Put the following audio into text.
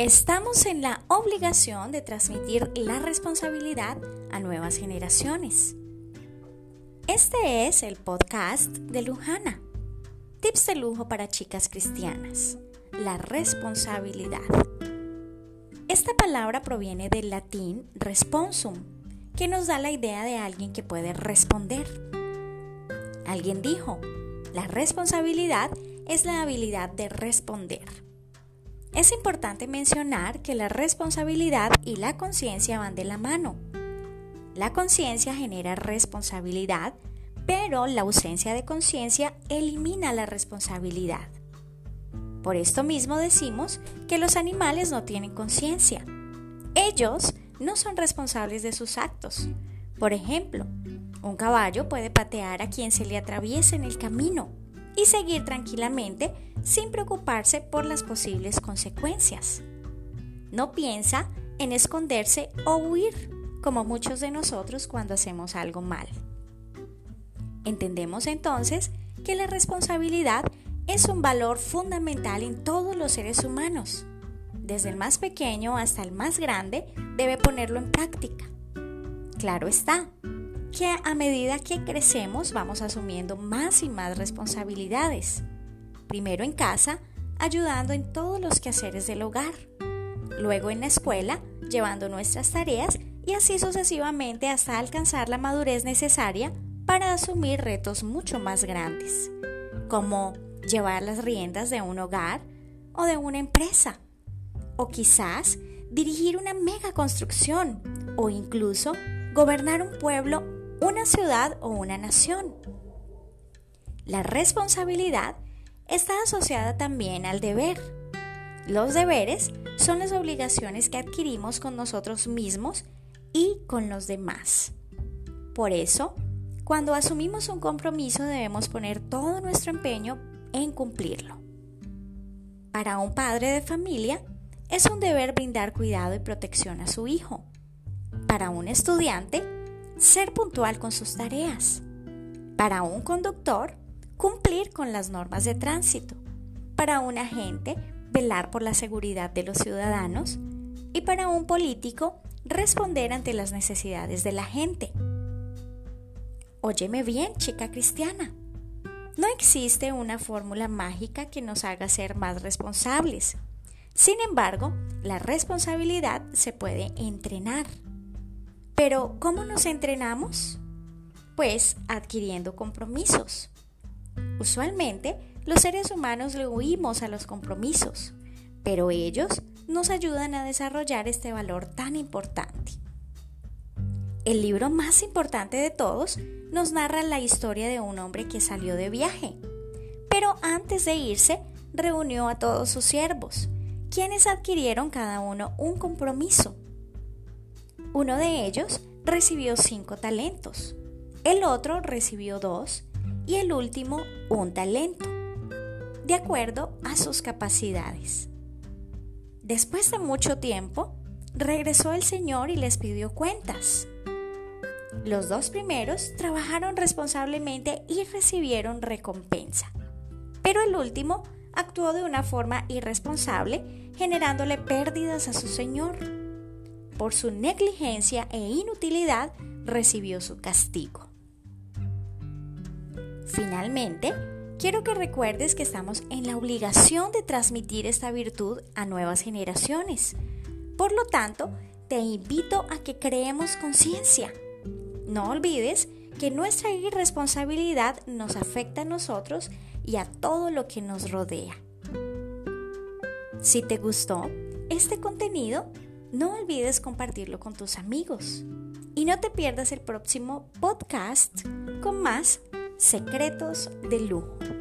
Estamos en la obligación de transmitir la responsabilidad a nuevas generaciones. Este es el podcast de Lujana. Tips de lujo para chicas cristianas. La responsabilidad. Esta palabra proviene del latín responsum, que nos da la idea de alguien que puede responder. Alguien dijo, la responsabilidad es la habilidad de responder. Es importante mencionar que la responsabilidad y la conciencia van de la mano. La conciencia genera responsabilidad, pero la ausencia de conciencia elimina la responsabilidad. Por esto mismo decimos que los animales no tienen conciencia. Ellos no son responsables de sus actos. Por ejemplo, un caballo puede patear a quien se le atraviese en el camino y seguir tranquilamente sin preocuparse por las posibles consecuencias. No piensa en esconderse o huir, como muchos de nosotros cuando hacemos algo mal. Entendemos entonces que la responsabilidad es un valor fundamental en todos los seres humanos. Desde el más pequeño hasta el más grande debe ponerlo en práctica. Claro está, que a medida que crecemos vamos asumiendo más y más responsabilidades. Primero en casa, ayudando en todos los quehaceres del hogar. Luego en la escuela, llevando nuestras tareas y así sucesivamente hasta alcanzar la madurez necesaria para asumir retos mucho más grandes, como llevar las riendas de un hogar o de una empresa, o quizás dirigir una mega construcción o incluso gobernar un pueblo una ciudad o una nación. La responsabilidad está asociada también al deber. Los deberes son las obligaciones que adquirimos con nosotros mismos y con los demás. Por eso, cuando asumimos un compromiso debemos poner todo nuestro empeño en cumplirlo. Para un padre de familia, es un deber brindar cuidado y protección a su hijo. Para un estudiante, ser puntual con sus tareas. Para un conductor, cumplir con las normas de tránsito. Para un agente, velar por la seguridad de los ciudadanos. Y para un político, responder ante las necesidades de la gente. Óyeme bien, chica cristiana. No existe una fórmula mágica que nos haga ser más responsables. Sin embargo, la responsabilidad se puede entrenar. Pero, ¿cómo nos entrenamos? Pues adquiriendo compromisos. Usualmente, los seres humanos le huimos a los compromisos, pero ellos nos ayudan a desarrollar este valor tan importante. El libro más importante de todos nos narra la historia de un hombre que salió de viaje, pero antes de irse reunió a todos sus siervos, quienes adquirieron cada uno un compromiso uno de ellos recibió cinco talentos, el otro recibió dos y el último un talento, de acuerdo a sus capacidades. Después de mucho tiempo, regresó el Señor y les pidió cuentas. Los dos primeros trabajaron responsablemente y recibieron recompensa, pero el último actuó de una forma irresponsable, generándole pérdidas a su Señor por su negligencia e inutilidad recibió su castigo. Finalmente, quiero que recuerdes que estamos en la obligación de transmitir esta virtud a nuevas generaciones. Por lo tanto, te invito a que creemos conciencia. No olvides que nuestra irresponsabilidad nos afecta a nosotros y a todo lo que nos rodea. Si te gustó este contenido, no olvides compartirlo con tus amigos. Y no te pierdas el próximo podcast con más secretos de lujo.